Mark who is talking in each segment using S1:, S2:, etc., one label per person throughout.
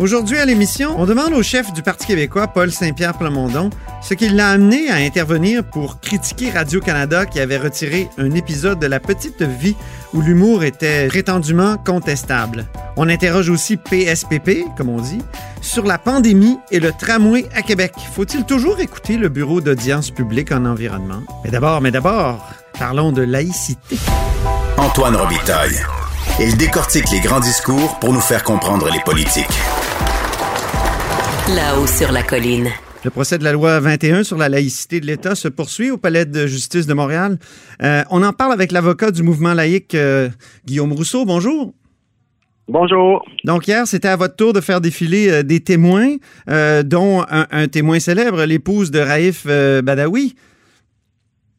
S1: Aujourd'hui à l'émission, on demande au chef du Parti québécois, Paul Saint-Pierre Plamondon, ce qui l'a amené à intervenir pour critiquer Radio-Canada qui avait retiré un épisode de La Petite Vie où l'humour était prétendument contestable. On interroge aussi PSPP, comme on dit, sur la pandémie et le tramway à Québec. Faut-il toujours écouter le Bureau d'audience publique en environnement? Mais d'abord, mais d'abord, parlons de laïcité.
S2: Antoine Robitaille. Il décortique les grands discours pour nous faire comprendre les politiques.
S3: Là-haut sur la colline.
S1: Le procès de la loi 21 sur la laïcité de l'État se poursuit au Palais de justice de Montréal. Euh, on en parle avec l'avocat du mouvement laïque, euh, Guillaume Rousseau. Bonjour.
S4: Bonjour.
S1: Donc hier, c'était à votre tour de faire défiler euh, des témoins, euh, dont un, un témoin célèbre, l'épouse de Raif euh, Badawi.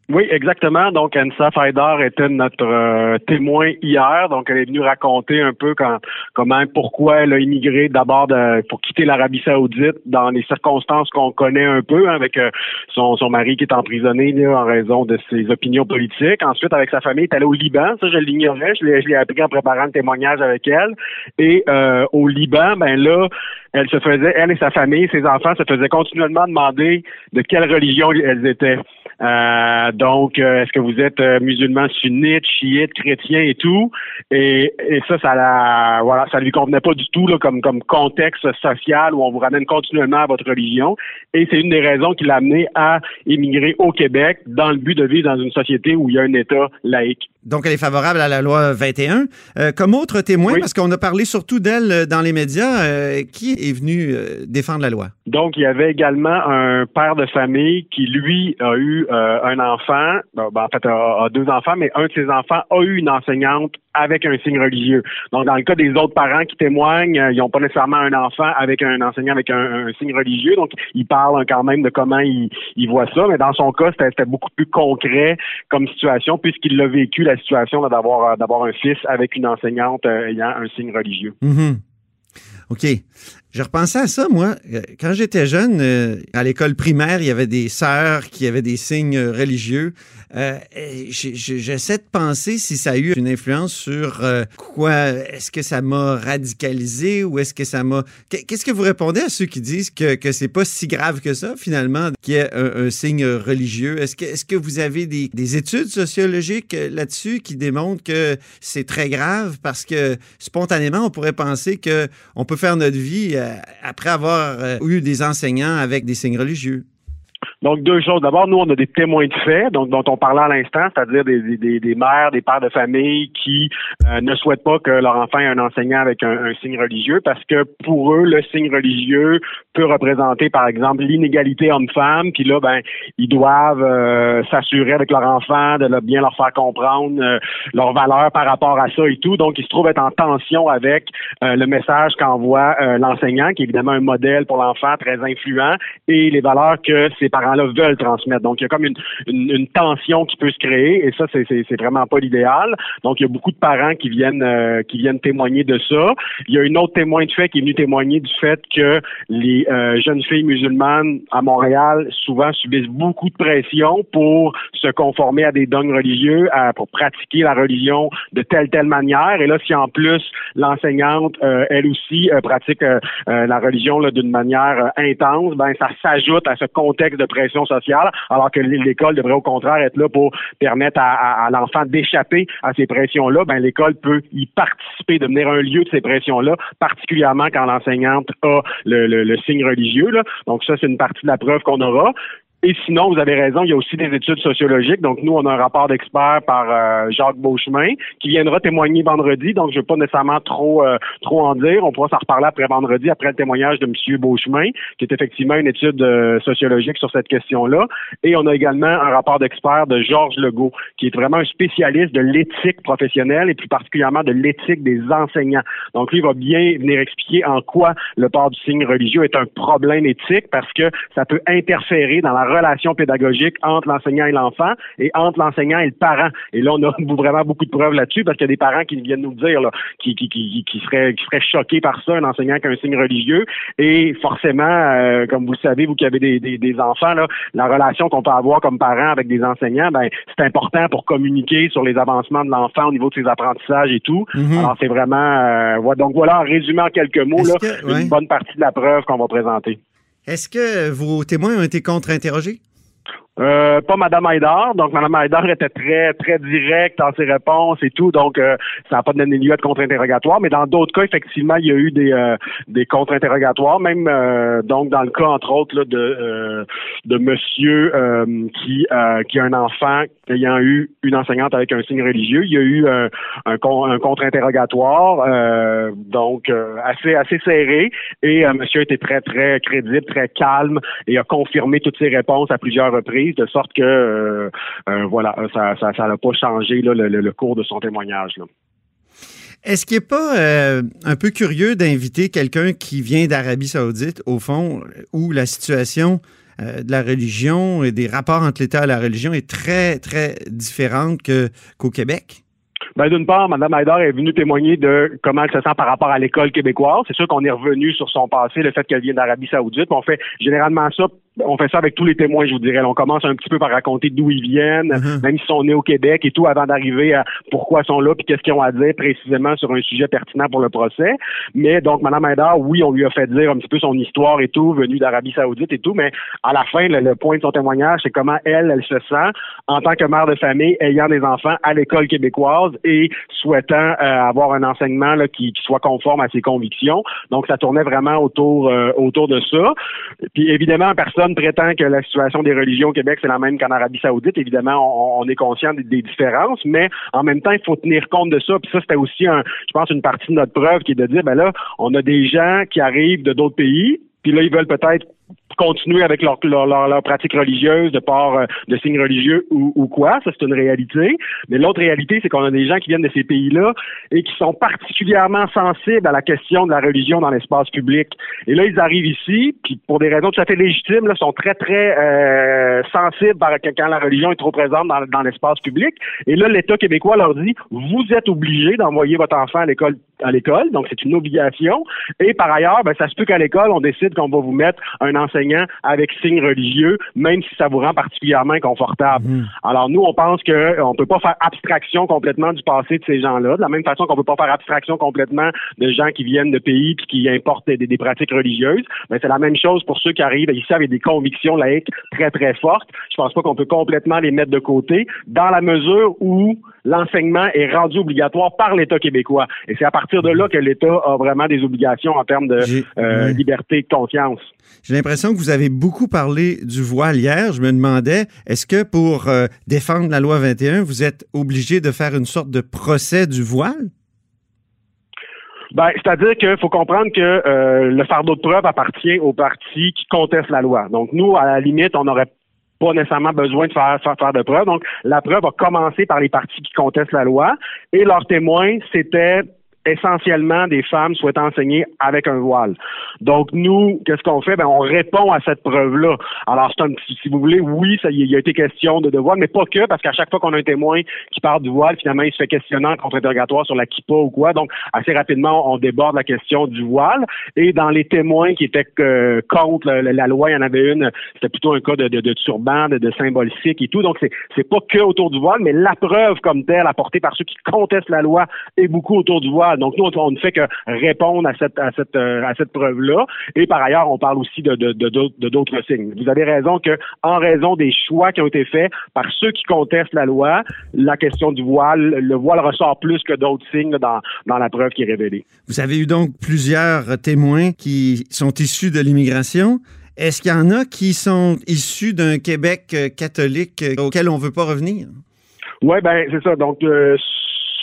S4: Oui, exactement. Donc, Ansa Faidar était notre euh, témoin hier. Donc, elle est venue raconter un peu quand, comment, pourquoi elle a immigré d'abord pour quitter l'Arabie Saoudite dans les circonstances qu'on connaît un peu, hein, avec euh, son, son mari qui est emprisonné là, en raison de ses opinions politiques. Ensuite, avec sa famille, elle est allée au Liban. Ça, je l'ignorais. Je l'ai, je l'ai appris en préparant le témoignage avec elle. Et euh, au Liban, ben là, elle se faisait, elle et sa famille, ses enfants se faisaient continuellement demander de quelle religion elles étaient. Euh, donc, euh, est-ce que vous êtes euh, musulman sunnite, chiite, chrétien et tout? Et, et ça, ça la, voilà, ça lui convenait pas du tout là, comme comme contexte social où on vous ramène continuellement à votre religion. Et c'est une des raisons qui l'a amené à émigrer au Québec dans le but de vivre dans une société où il y a un État laïque.
S1: Donc, elle est favorable à la loi 21. Euh, comme autre témoin,
S4: Oui.
S1: parce qu'on a parlé surtout d'elle euh, dans les médias, euh, qui est venu euh, défendre la loi?
S4: Donc, il y avait également un père de famille qui, lui, a eu un enfant, ben, en fait, a, a deux enfants, mais un de ses enfants a eu une enseignante avec un signe religieux. Donc, dans le cas des autres parents qui témoignent, euh, ils n'ont pas nécessairement un enfant avec un enseignant avec un, un signe religieux, donc ils parlent quand même de comment ils, ils voient ça, mais dans son cas, c'était c'était beaucoup plus concret comme situation, puisqu'il l'a vécu, la situation euh, d'avoir un fils avec une enseignante euh, ayant un signe religieux.
S1: Mhm. OK. Je repensais à ça, moi. Euh, Quand j'étais jeune, euh, à l'école primaire, il y avait des sœurs qui avaient des signes religieux. Euh, J'essaie de penser si ça a eu une influence sur quoi. Est-ce que ça m'a radicalisé ou est-ce que ça m'a. Qu'est- Qu'est-ce que vous répondez à ceux qui disent que, que c'est pas si grave que ça, finalement, qu'il y ait un, signe religieux? Est-ce que, est que vous avez des, des études sociologiques là-dessus qui démontrent que c'est très grave? Parce que spontanément, on pourrait penser que on peut faire notre vie après avoir euh, eu des enseignants avec des signes religieux.
S4: Donc, deux choses. D'abord, nous, on a des témoins de fait, donc dont on parlait à l'instant, c'est-à-dire des, des- des, mères, des pères de famille qui euh, ne souhaitent pas que leur enfant ait un enseignant avec un, un signe religieux parce que pour eux, le signe religieux peut représenter, par exemple, l'inégalité homme-femme, puis là, ben, ils doivent euh, s'assurer avec leur enfant de bien leur faire comprendre euh, leurs valeurs par rapport à ça et tout. Donc, ils se trouvent être en tension avec euh, le message qu'envoie euh, l'enseignant, qui est évidemment un modèle pour l'enfant très influent, et les valeurs que ces parents-là veulent transmettre. Donc, il y a comme une, une, une tension qui peut se créer, et ça, c'est, vraiment pas l'idéal. Donc, il y a beaucoup de parents qui viennent euh, qui viennent témoigner de ça. Il y a une autre témoin de fait qui est venu témoigner du fait que les euh, jeunes filles musulmanes à Montréal souvent subissent beaucoup de pression pour se conformer à des dogmes religieux, à- pour pratiquer la religion de telle telle manière. Et là, si en plus l'enseignante, euh, elle aussi, euh, pratique euh, la religion d'une manière intense, ben ça s'ajoute à ce contexte de pression alors que l'école devrait au contraire être là pour permettre à, l'enfant d'échapper à ces pressions-là. Ben l'école peut y participer, devenir un lieu de ces pressions-là, particulièrement quand l'enseignante a le, signe religieux. Donc ça, c'est une partie de la preuve qu'on aura. Et sinon, vous avez raison, il y a aussi des études sociologiques. Donc, nous, on a un rapport d'expert par euh, Jacques Beauchemin qui viendra témoigner vendredi. Donc, je ne vais pas nécessairement trop euh, trop en dire. On pourra s'en reparler après vendredi, après le témoignage de M. Beauchemin, qui est effectivement une étude euh, sociologique sur cette question-là. Et on a également un rapport d'expert de Georges Legault, qui est vraiment un spécialiste de l'éthique professionnelle et plus particulièrement de l'éthique des enseignants. Donc, lui, il va bien venir expliquer en quoi le port du signe religieux est un problème éthique parce que ça peut interférer dans la relation pédagogique entre l'enseignant et l'enfant et entre l'enseignant et le parent. Et là, on a vraiment beaucoup de preuves là-dessus parce qu'il y a des parents qui viennent nous dire là, qui, qui, qui, qui, seraient, qui seraient choqués par ça, un enseignant qui a un signe religieux. Et forcément, euh, comme vous le savez, vous qui avez des, des, des enfants, là, la relation qu'on peut avoir comme parent avec des enseignants, ben, c'est important pour communiquer sur les avancements de l'enfant au niveau de ses apprentissages et tout. Mhm. Alors, c'est vraiment... Euh, donc voilà, en résumé en quelques mots, là, une bonne partie de la preuve qu'on va présenter.
S1: Est-ce que vos témoins ont été contre-interrogés?
S4: Euh, pas Madame Haïdar. Donc, Madame Haïdar était très, très directe dans ses réponses et tout. Donc, euh, ça n'a pas donné lieu à de contre-interrogatoire. Mais dans d'autres cas, effectivement, il y a eu des, euh, des contre-interrogatoires. Même, donc, dans le cas, entre autres, là, de, de monsieur qui, qui a un enfant ayant eu une enseignante avec un signe religieux, il y a eu un, un, contre-interrogatoire. donc, assez, assez serré. Et monsieur était très, très crédible, très calme et a confirmé toutes ses réponses à plusieurs reprises de sorte que euh, euh, voilà, ça ça n'a pas changé le, cours de son témoignage.
S1: Est-ce qu'il n'est pas euh, un peu curieux d'inviter quelqu'un qui vient d'Arabie Saoudite, au fond, où la situation de la religion et des rapports entre l'État et la religion est très, très différente qu'au Québec?
S4: Ben, d'une part, Mme Haïdar est venue témoigner de comment elle se sent par rapport à l'école québécoise. C'est sûr qu'on est revenu sur son passé, le fait qu'elle vient d'Arabie Saoudite. On fait généralement ça on fait ça avec tous les témoins, je vous dirais. On commence un petit peu par raconter d'où ils viennent, uh-huh. même s'ils sont nés au Québec et tout, avant d'arriver à pourquoi ils sont là, puis qu'est-ce qu'ils ont à dire précisément sur un sujet pertinent pour le procès. Mais donc, Mme Haïdar, oui, on lui a fait dire un petit peu son histoire et tout, venue d'Arabie Saoudite et tout, mais à la fin, le, point de son témoignage, c'est comment elle, elle se sent en tant que mère de famille, ayant des enfants à l'école québécoise et souhaitant euh, avoir un enseignement là, qui, soit conforme à ses convictions. Donc, ça tournait vraiment autour euh, autour de ça. Puis évidemment, personne prétend que la situation des religions au Québec, c'est la même qu'en Arabie Saoudite. Évidemment, on, est conscient des, différences, mais en même temps, il faut tenir compte de ça. Puis ça, c'était aussi, je pense, une partie de notre preuve qui est de dire, ben là, on a des gens qui arrivent de d'autres pays, puis là, ils veulent peut-être continuer avec leur, leur, leur, pratique religieuse de part euh, de signes religieux ou, ou quoi, ça c'est une réalité. Mais l'autre réalité, c'est qu'on a des gens qui viennent de ces pays-là et qui sont particulièrement sensibles à la question de la religion dans l'espace public. Et là, ils arrivent ici, puis pour des raisons tout à fait légitimes, là, sont très, très euh, sensibles par, quand la religion est trop présente dans, dans l'espace public. Et là, l'État québécois leur dit, vous êtes obligés d'envoyer votre enfant à l'école à l'école, donc c'est une obligation. Et par ailleurs, ben, ça se peut qu'à l'école, on décide qu'on va vous mettre un enseignant avec signe religieux, même si ça vous rend particulièrement inconfortable. Mhm. Alors nous, on pense qu'on ne peut pas faire abstraction complètement du passé de ces gens-là, de la même façon qu'on peut pas faire abstraction complètement de gens qui viennent de pays puis qui importent des, pratiques religieuses. Mais c'est la même chose pour ceux qui arrivent ici avec des convictions laïques très très fortes. Je pense pas qu'on peut complètement les mettre de côté dans la mesure où l'enseignement est rendu obligatoire par l'État québécois. Et c'est à partir de là que l'État a vraiment des obligations en termes de euh, liberté et de confiance.
S1: J'ai l'impression que vous avez beaucoup parlé du voile hier. Je me demandais, est-ce que pour euh, défendre la loi 21, vous êtes obligé de faire une sorte de procès du voile?
S4: Ben, c'est-à-dire qu'il faut comprendre que euh, le fardeau de preuve appartient aux partis qui contestent la loi. Donc, nous, à la limite, on n'aurait pas nécessairement besoin de faire, faire, faire de preuve. Donc, la preuve a commencé par les partis qui contestent la loi et leurs témoins, c'était essentiellement des femmes souhaitant enseigner avec un voile. Donc nous, qu'est-ce qu'on fait? Ben on répond à cette preuve-là. Alors c'est un si vous voulez, oui, il y a été question de, de voile, mais pas que parce qu'à chaque fois qu'on a un témoin qui parle du voile, finalement il se fait questionner en contre-interrogatoire sur la kippa ou quoi. Donc assez rapidement on déborde la question du voile et dans les témoins qui étaient euh, contre la, loi, il y en avait une, c'était plutôt un cas de turban, de, de symbole sikh et tout. Donc c'est c'est pas que autour du voile, mais la preuve comme telle apportée par ceux qui contestent la loi est beaucoup autour du voile. Donc, nous, on ne fait que répondre à cette, à cette, euh, à cette preuve-là. Et par ailleurs, on parle aussi de, de, de, d'autres signes. Vous avez raison que, en raison des choix qui ont été faits par ceux qui contestent la loi, la question du voile, le voile ressort plus que d'autres signes dans, dans la preuve qui est révélée.
S1: Vous avez eu donc plusieurs témoins qui sont issus de l'immigration. Est-ce qu'il y en a qui sont issus d'un Québec euh, catholique euh, auquel on ne veut pas revenir?
S4: Oui, ben c'est ça. Donc,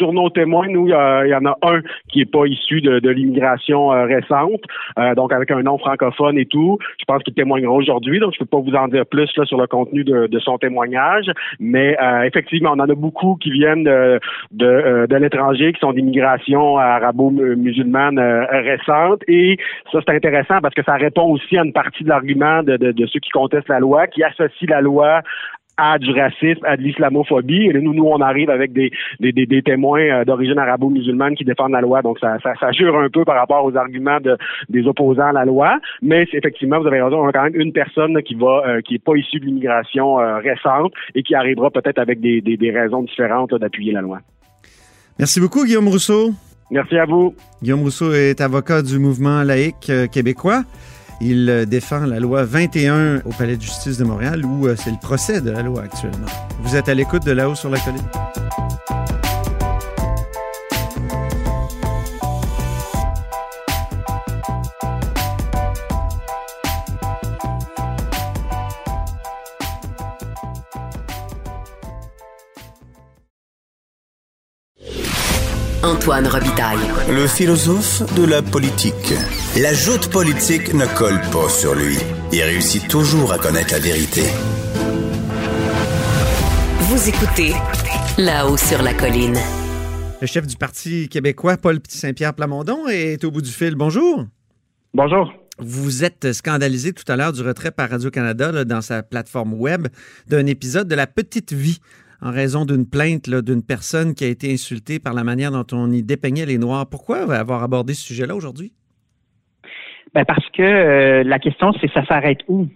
S4: sur nos témoins, nous, il y, en a un qui est pas issu de, l'immigration récente, donc avec un nom francophone et tout. Je pense qu'il témoignera aujourd'hui, donc je peux pas vous en dire plus sur le contenu de, son témoignage, mais effectivement, on en a beaucoup qui viennent de, de, l'étranger, qui sont d'immigration arabo-musulmane récente, et ça c'est intéressant parce que ça répond aussi à une partie de l'argument de, de ceux qui contestent la loi, qui associent la loi à du racisme, à de l'islamophobie. Et nous, nous, on arrive avec des, des, des, témoins euh, d'origine arabo-musulmane qui défendent la loi. Donc, ça, ça, ça, jure un peu par rapport aux arguments de, des opposants à la loi. Mais effectivement, vous avez raison, on a quand même une personne qui va, euh, qui est pas issue de l'immigration euh, récente et qui arrivera peut-être avec des, des, des raisons différentes d'appuyer la loi.
S1: Merci beaucoup, Guillaume Rousseau.
S4: Merci à vous.
S1: Guillaume Rousseau est avocat du mouvement laïque québécois. Il euh, défend la loi 21 au Palais de justice de Montréal où euh, c'est le procès de la loi actuellement. Vous êtes à l'écoute de là-haut sur la colline.
S3: Antoine Robitaille.
S2: Le philosophe de la politique. La joute politique ne colle pas sur lui. Il réussit toujours à connaître la vérité.
S3: Vous écoutez là-haut sur la colline.
S1: Le chef du Parti québécois, Paul Petit-Saint-Pierre Plamondon, est au bout du fil. Bonjour.
S4: Bonjour.
S1: Vous êtes scandalisé tout à l'heure du retrait par Radio-Canada dans sa plateforme web d'un épisode de La Petite Vie en raison d'une plainte d'une personne qui a été insultée par la manière dont on y dépeignait les Noirs. Pourquoi avoir abordé ce sujet-là aujourd'hui?
S5: Ben parce que euh, la question, c'est ça s'arrête où?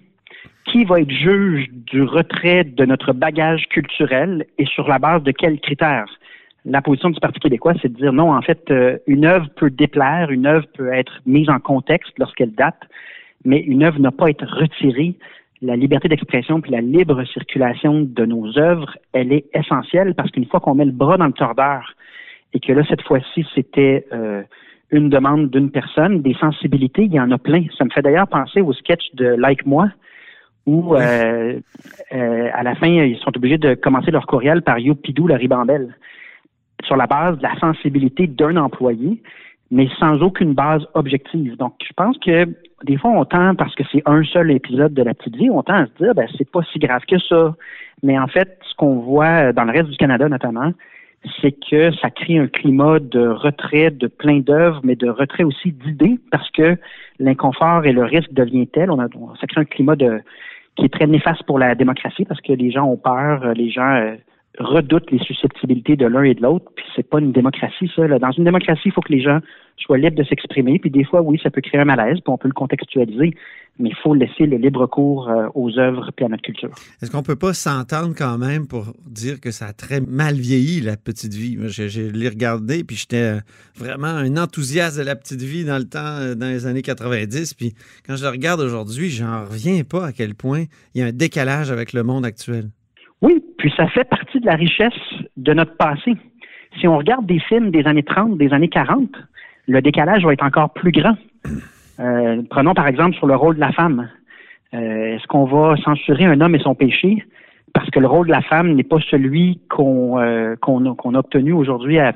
S5: Qui va être juge du retrait de notre bagage culturel et sur la base de quels critères? La position du Parti québécois, c'est de dire non, en fait, euh, une œuvre peut déplaire, une œuvre peut être mise en contexte lorsqu'elle date, mais une œuvre n'a pas à être retirée la liberté d'expression puis la libre circulation de nos œuvres, elle est essentielle parce qu'une fois qu'on met le bras dans le tordeur et que là, cette fois-ci, c'était euh, une demande d'une personne, des sensibilités, il y en a plein. Ça me fait d'ailleurs penser au sketch de Like Moi, où euh, euh, à la fin, ils sont obligés de commencer leur courriel par Youpidou la ribambelle, sur la base de la sensibilité d'un employé, mais sans aucune base objective. Donc, je pense que des fois, on tend, parce que c'est un seul épisode de la petite vie, on tend à se dire, ben, c'est pas si grave que ça. Mais en fait, ce qu'on voit dans le reste du Canada notamment, c'est que ça crée un climat de retrait de plein d'œuvres, mais de retrait aussi d'idées, parce que l'inconfort et le risque devient tel. On a, ça crée un climat de qui est très néfaste pour la démocratie, parce que les gens ont peur, les gens redoutent les susceptibilités de l'un et de l'autre, puis c'est pas une démocratie, ça. Dans une démocratie, il faut que les gens soient libres de s'exprimer, puis des fois, oui, ça peut créer un malaise, puis on peut le contextualiser, mais il faut laisser le libre cours euh, aux œuvres et à notre culture.
S1: Est-ce qu'on peut pas s'entendre quand même pour dire que ça a très mal vieilli, la petite vie? J'ai l'ai regardé, puis j'étais euh, vraiment un enthousiaste de la petite vie dans le temps, euh, dans les années 90, puis quand je le regarde aujourd'hui, j'en reviens pas à quel point il y a un décalage avec le monde actuel.
S5: Puis ça fait partie de la richesse de notre passé. Si on regarde des films des années 30, des années 40, le décalage va être encore plus grand. Euh, prenons par exemple sur le rôle de la femme. Euh, est-ce qu'on va censurer un homme et son péché parce que le rôle de la femme n'est pas celui qu'on euh, a, obtenu aujourd'hui à,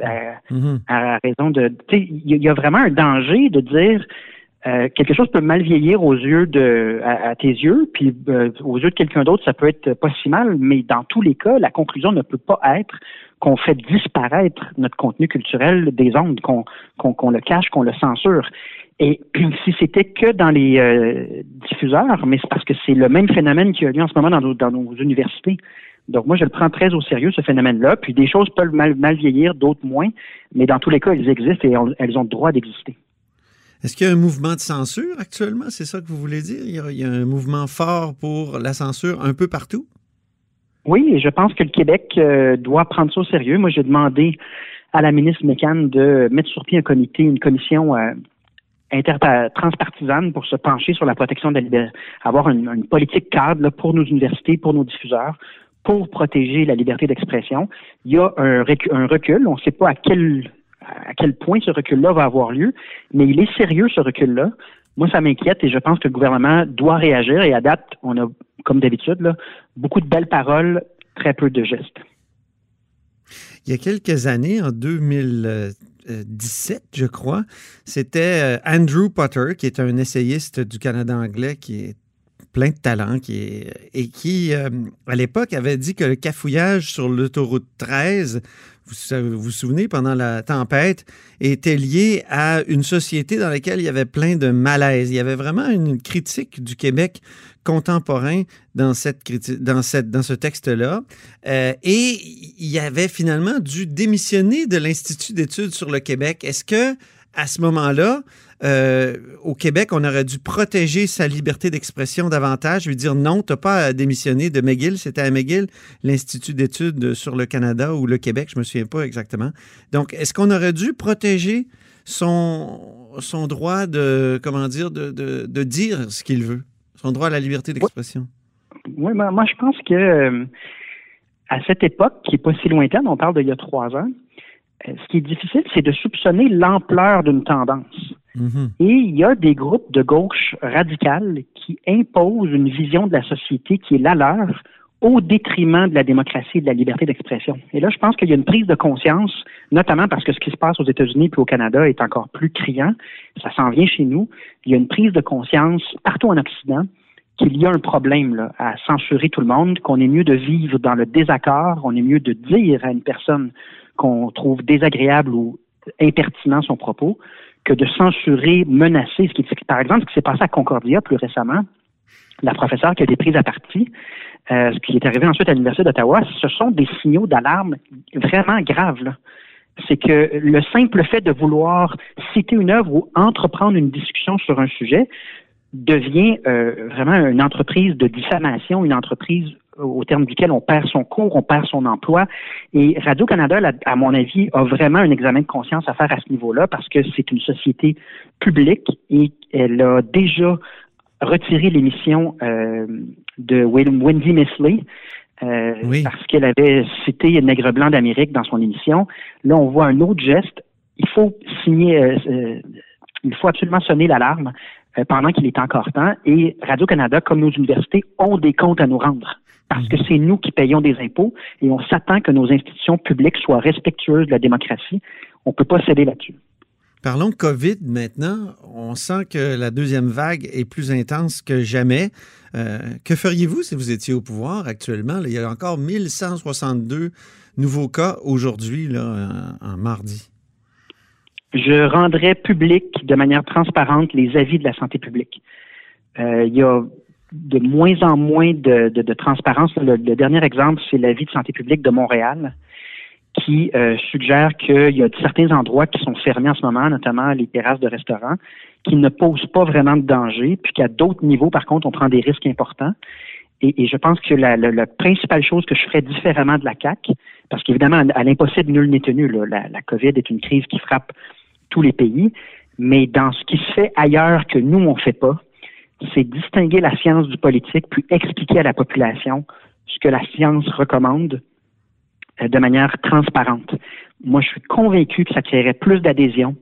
S5: mm-hmm. raison de. Il y, a vraiment un danger de dire euh, quelque chose peut mal vieillir aux yeux de à, tes yeux, puis euh, aux yeux de quelqu'un d'autre, ça peut être pas si mal, mais dans tous les cas, la conclusion ne peut pas être qu'on fait disparaître notre contenu culturel des ondes, qu'on qu'on le cache, qu'on le censure. Et si c'était que dans les euh, diffuseurs, mais c'est parce que c'est le même phénomène qui a lieu en ce moment dans nos, dans nos universités. Donc moi, je le prends très au sérieux, ce phénomène-là. Puis des choses peuvent mal, mal vieillir, d'autres moins, mais dans tous les cas, elles existent et elles ont le droit d'exister.
S1: Est-ce qu'il y a un mouvement de censure actuellement? C'est ça que vous voulez dire? Il y, a, un mouvement fort pour la censure un peu partout?
S5: Oui, et je pense que le Québec euh, doit prendre ça au sérieux. Moi, j'ai demandé à la ministre Mécan de mettre sur pied un comité, une commission euh, transpartisane pour se pencher sur la protection de la liberté, avoir une, politique cadre pour nos universités, pour nos diffuseurs, pour protéger la liberté d'expression. Il y a un, un recul. On ne sait pas à quel à quel point ce recul-là va avoir lieu, mais il est sérieux, ce recul-là. Moi, ça m'inquiète et je pense que le gouvernement doit réagir et à date, on a, comme d'habitude, beaucoup de belles paroles, très peu de gestes.
S1: il y a quelques années, en 2017, je crois. C'était Andrew Potter, qui est un essayiste du Canada anglais qui est plein de talent qui et qui, à l'époque, avait dit que le cafouillage sur l'autoroute 13 vous vous souvenez, pendant la tempête, était lié à une société dans laquelle il y avait plein de malaise. Il y avait vraiment une critique du Québec contemporain dans, cette, dans, cette, dans ce texte-là. Euh, et il avait finalement dû démissionner de l'Institut d'études sur le Québec. Est-ce que à ce moment-là, euh, au Québec, on aurait dû protéger sa liberté d'expression davantage, lui dire non, tu n'as pas à démissionner de McGill. C'était à McGill, l'Institut d'études sur le Canada ou le Québec, je ne me souviens pas exactement. Donc, est-ce qu'on aurait dû protéger son, son droit de, comment dire, de, de, dire ce qu'il veut, son droit à la liberté d'expression?
S5: Oui, moi, je pense que euh, à cette époque, qui n'est pas si lointaine, on parle d'il y a trois ans, ce qui est difficile, c'est de soupçonner l'ampleur d'une tendance. Mhm. Et il y a des groupes de gauche radicale qui imposent une vision de la société qui est la leur au détriment de la démocratie et de la liberté d'expression. Et là, je pense qu'il y a une prise de conscience, notamment parce que ce qui se passe aux États-Unis puis au Canada est encore plus criant. Ça s'en vient chez nous. Il y a une prise de conscience partout en Occident qu'il y a un problème là, à censurer tout le monde, qu'on est mieux de vivre dans le désaccord, on est mieux de dire à une personne qu'on trouve désagréable ou impertinent son propos, que de censurer, menacer. Par exemple, ce qui s'est passé à Concordia plus récemment, la professeure qui a été prise à partie, euh, ce qui est arrivé ensuite à l'Université d'Ottawa, ce sont des signaux d'alarme vraiment graves. C'est que le simple fait de vouloir citer une œuvre ou entreprendre une discussion sur un sujet devient euh, vraiment une entreprise de diffamation, une entreprise au terme duquel on perd son cours, on perd son emploi. Et Radio-Canada, à mon avis, a vraiment un examen de conscience à faire à ce niveau-là parce que c'est une société publique et elle a déjà retiré l'émission euh, de Wendy Misley. Euh, parce qu'elle avait cité Nègre blanc d'Amérique dans son émission. Là, on voit un autre geste. Il faut signer, euh, il faut absolument sonner l'alarme pendant qu'il est encore temps. Et Radio-Canada, comme nos universités, ont des comptes à nous rendre parce que c'est nous qui payons des impôts et on s'attend que nos institutions publiques soient respectueuses de la démocratie. On ne peut pas céder là-dessus.
S1: Parlons de COVID maintenant. On sent que la deuxième vague est plus intense que jamais. Euh, que feriez-vous si vous étiez au pouvoir actuellement? il y a encore 1162 nouveaux cas aujourd'hui, en, mardi.
S5: Je rendrais public de manière transparente les avis de la santé publique. Euh, il y a de moins en moins de, de, transparence. Le, dernier exemple, c'est l'avis de santé publique de Montréal qui euh, suggère qu'il y a certains endroits qui sont fermés en ce moment, notamment les terrasses de restaurants, qui ne posent pas vraiment de danger, puis qu'à d'autres niveaux, par contre, on prend des risques importants. Et, je pense que la, la, principale chose que je ferais différemment de la CAC, parce qu'évidemment, à, l'impossible, nul n'est tenu. La, la COVID est une crise qui frappe tous les pays, mais dans ce qui se fait ailleurs que nous, on ne fait pas, c'est distinguer la science du politique, puis expliquer à la population ce que la science recommande euh, de manière transparente. Moi, je suis convaincu que ça créerait plus d'adhésion.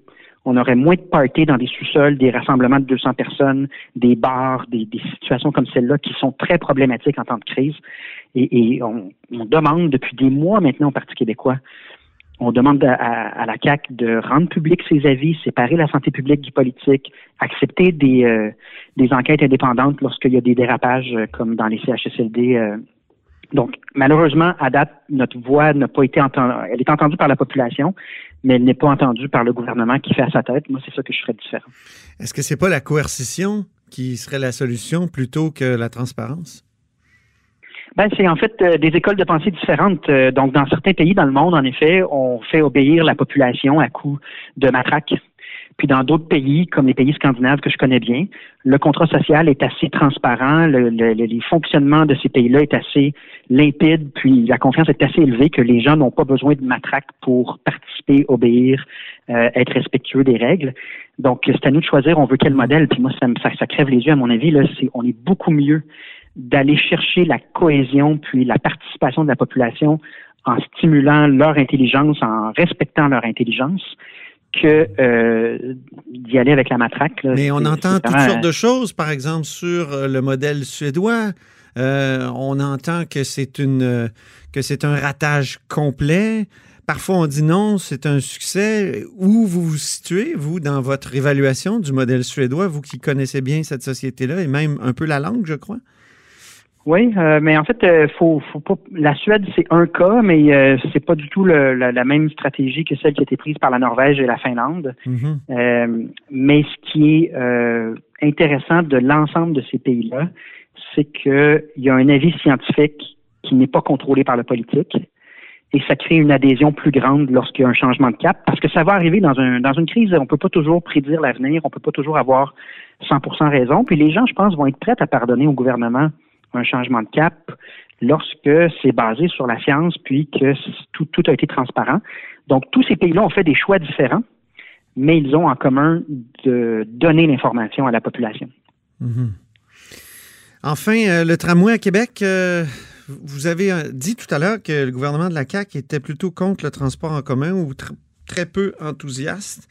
S5: On aurait moins de parties dans des sous-sols, des rassemblements de 200 personnes, des bars, des, situations comme celle-là qui sont très problématiques en temps de crise. Et, on, on, demande depuis des mois maintenant au Parti québécois on demande à, la CAC de rendre public ses avis, séparer la santé publique du politique, accepter des, euh, enquêtes indépendantes lorsqu'il y a des dérapages euh, comme dans les CHSLD. Euh. Donc, malheureusement, à date, notre voix n'a pas été entendue. Elle est entendue par la population, mais elle n'est pas entendue par le gouvernement qui fait à sa tête. Moi, c'est ça que je ferais différent.
S1: Est-ce que c'est pas la coercition qui serait la solution plutôt que la transparence?
S5: Ben, c'est en fait euh, des écoles de pensée différentes. Euh, donc, dans certains pays dans le monde, en effet, on fait obéir la population à coup de matraque. Puis dans d'autres pays, comme les pays scandinaves que je connais bien, le contrat social est assez transparent, le, les fonctionnements de ces pays-là est assez limpide, puis la confiance est assez élevée que les gens n'ont pas besoin de matraque pour participer, obéir, euh, être respectueux des règles. Donc, c'est à nous de choisir, on veut quel modèle. Puis moi, ça, ça, ça crève les yeux, à mon avis. Là, c'est, on est beaucoup mieux d'aller chercher la cohésion puis la participation de la population en stimulant leur intelligence, en respectant leur intelligence, que euh, d'y aller avec la matraque.
S1: Mais on entend toutes sortes de choses, par exemple, sur euh, le modèle suédois. Euh, on entend que c'est une que c'est un ratage complet parfois on dit non, c'est un succès. Où vous vous situez, vous, dans votre évaluation du modèle suédois, vous qui connaissez bien cette société-là et même un peu la langue, je crois?
S5: Oui, euh, mais en fait, euh, faut, faut pas. La Suède, c'est un cas, mais euh, c'est pas du tout le, la, la, même stratégie que celle qui a été prise par la Norvège et la Finlande.
S1: Mhm.
S5: Euh, mais ce qui est intéressant de l'ensemble de ces pays-là, c'est qu'il y a un avis scientifique qui n'est pas contrôlé par le politique. Et ça crée une adhésion plus grande lorsqu'il y a un changement de cap, parce que ça va arriver dans, un, dans une crise. On peut pas toujours prédire l'avenir, on peut pas toujours avoir 100% raison. Puis les gens, je pense, vont être prêts à pardonner au gouvernement un changement de cap lorsque c'est basé sur la science, puis que tout, a été transparent. Donc, tous ces pays-là ont fait des choix différents, mais ils ont en commun de donner l'information à la population.
S1: Mhm. Enfin, euh, le tramway à Québec, euh, vous avez euh, dit tout à l'heure que le gouvernement de la CAQ était plutôt contre le transport en commun ou très peu enthousiaste.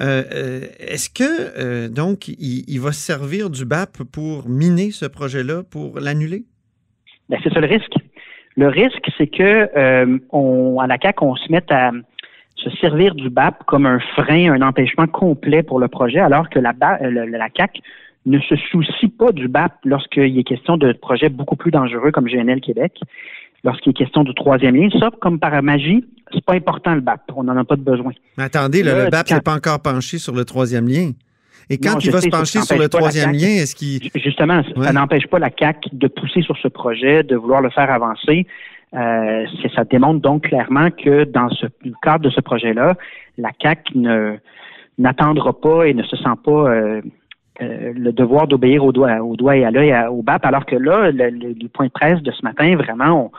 S1: Euh, euh, Est-ce que, euh, donc, il, va se servir du BAP pour miner ce projet-là, pour l'annuler?
S5: Ben, c'est ça le risque. Le risque, c'est que à la CAQ, on se mette à se servir du BAP comme un frein, un empêchement complet pour le projet, alors que la, la CAQ ne se soucie pas du BAP lorsqu'il est question de projets beaucoup plus dangereux comme GNL Québec, lorsqu'il est question du troisième lien. Ça, comme par magie, c'est pas important le BAP. On n'en a pas de besoin.
S1: Mais attendez, là, le BAP n'est pas encore penché sur le troisième lien. Et quand non, il va sais, se pencher sur le troisième lien, est-ce qu'il...
S5: Justement, ouais. ça n'empêche pas la CAC de pousser sur ce projet, de vouloir le faire avancer. Euh, ça démontre donc clairement que dans ce le cadre de ce projet-là, la CAC ne n'attendra pas et ne se sent pas euh, euh, le devoir d'obéir au doigt, au doigt et à l'œil au BAP, alors que là, le, le, de presse de ce matin, vraiment,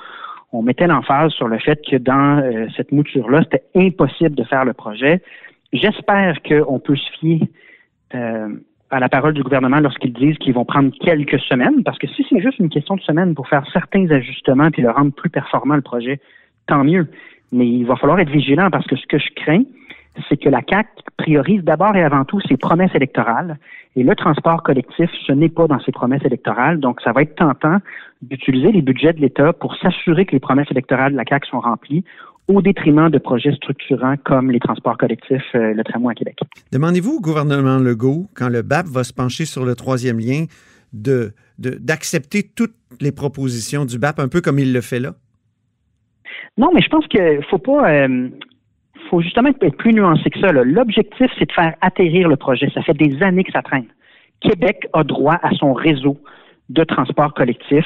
S5: on, on mettait l'emphase sur le fait que dans euh, cette mouture-là, c'était impossible de faire le projet. J'espère qu'on peut se fier euh, à la parole du gouvernement lorsqu'ils disent qu'ils vont prendre quelques semaines, parce que si c'est juste une question de semaine pour faire certains ajustements puis le rendre plus performant le projet, tant mieux. Mais il va falloir être vigilant parce que ce que je crains, c'est que la CAC priorise d'abord et avant tout ses promesses électorales. Et le transport collectif, ce n'est pas dans ses promesses électorales. Donc, ça va être tentant d'utiliser les budgets de l'État pour s'assurer que les promesses électorales de la CAC sont remplies au détriment de projets structurants comme les transports collectifs, euh, le tramway à Québec.
S1: Demandez-vous au gouvernement Legault, quand le BAP va se pencher sur le troisième lien, de, d'accepter de, toutes les propositions du BAP, un peu comme il le fait là?
S5: Non, mais je pense qu'il ne faut pas... Euh, faut justement être plus nuancé que ça. L'objectif, c'est de faire atterrir le projet. Ça fait des années que ça traîne. Québec a droit à son réseau de transport collectif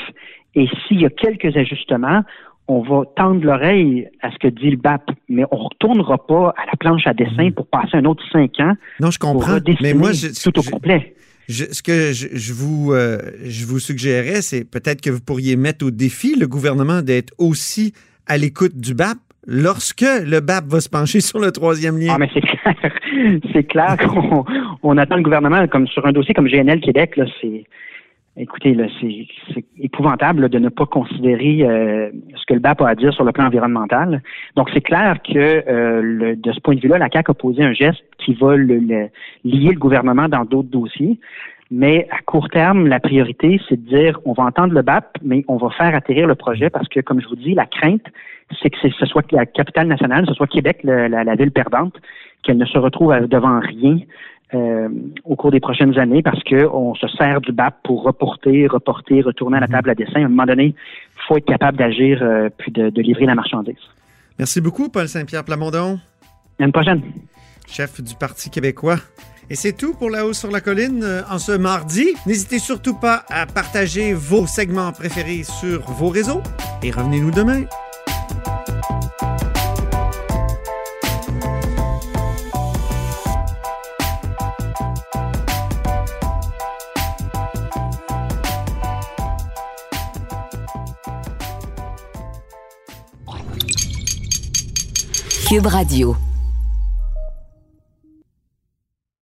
S5: et s'il y a quelques ajustements, on va tendre l'oreille à ce que dit le BAP, mais on ne retournera pas à la planche à dessin pour passer un autre cinq ans.
S1: Non, je comprends. mais moi, je,
S5: tout au je, complet.
S1: Je, ce que je, je vous, euh, je vous suggérais, c'est peut-être que vous pourriez mettre au défi le gouvernement d'être aussi à l'écoute du BAP lorsque le BAP va se pencher sur le troisième lien.
S5: Ah, mais c'est clair. c'est clair qu'on on attend le gouvernement, comme sur un dossier comme GNL Québec, là, c'est. Écoutez, là, c'est, c'est épouvantable là, de ne pas considérer euh, ce que le BAP a à dire sur le plan environnemental. Donc, c'est clair que euh, de ce point de vue-là, la CAQ a posé un geste qui va le, le, lier le gouvernement dans d'autres dossiers. Mais à court terme, la priorité, c'est de dire on va entendre le BAP, mais on va faire atterrir le projet parce que, comme je vous dis, la crainte, c'est que ce soit la capitale nationale, ce soit Québec, le, la, la, ville perdante, qu'elle ne se retrouve devant rien euh, au cours des prochaines années parce qu'on se sert du BAP pour reporter, reporter, retourner à la table à dessin. À un moment donné, il faut être capable d'agir euh, puis de, de, livrer la marchandise.
S1: Merci beaucoup, Paul Saint-Pierre Plamondon.
S5: À une prochaine.
S1: Chef du Parti québécois. Et c'est tout pour La Haut sur la Colline euh, en ce mardi. N'hésitez surtout pas à partager vos segments préférés sur vos réseaux et revenez-nous demain.
S3: Cube Radio.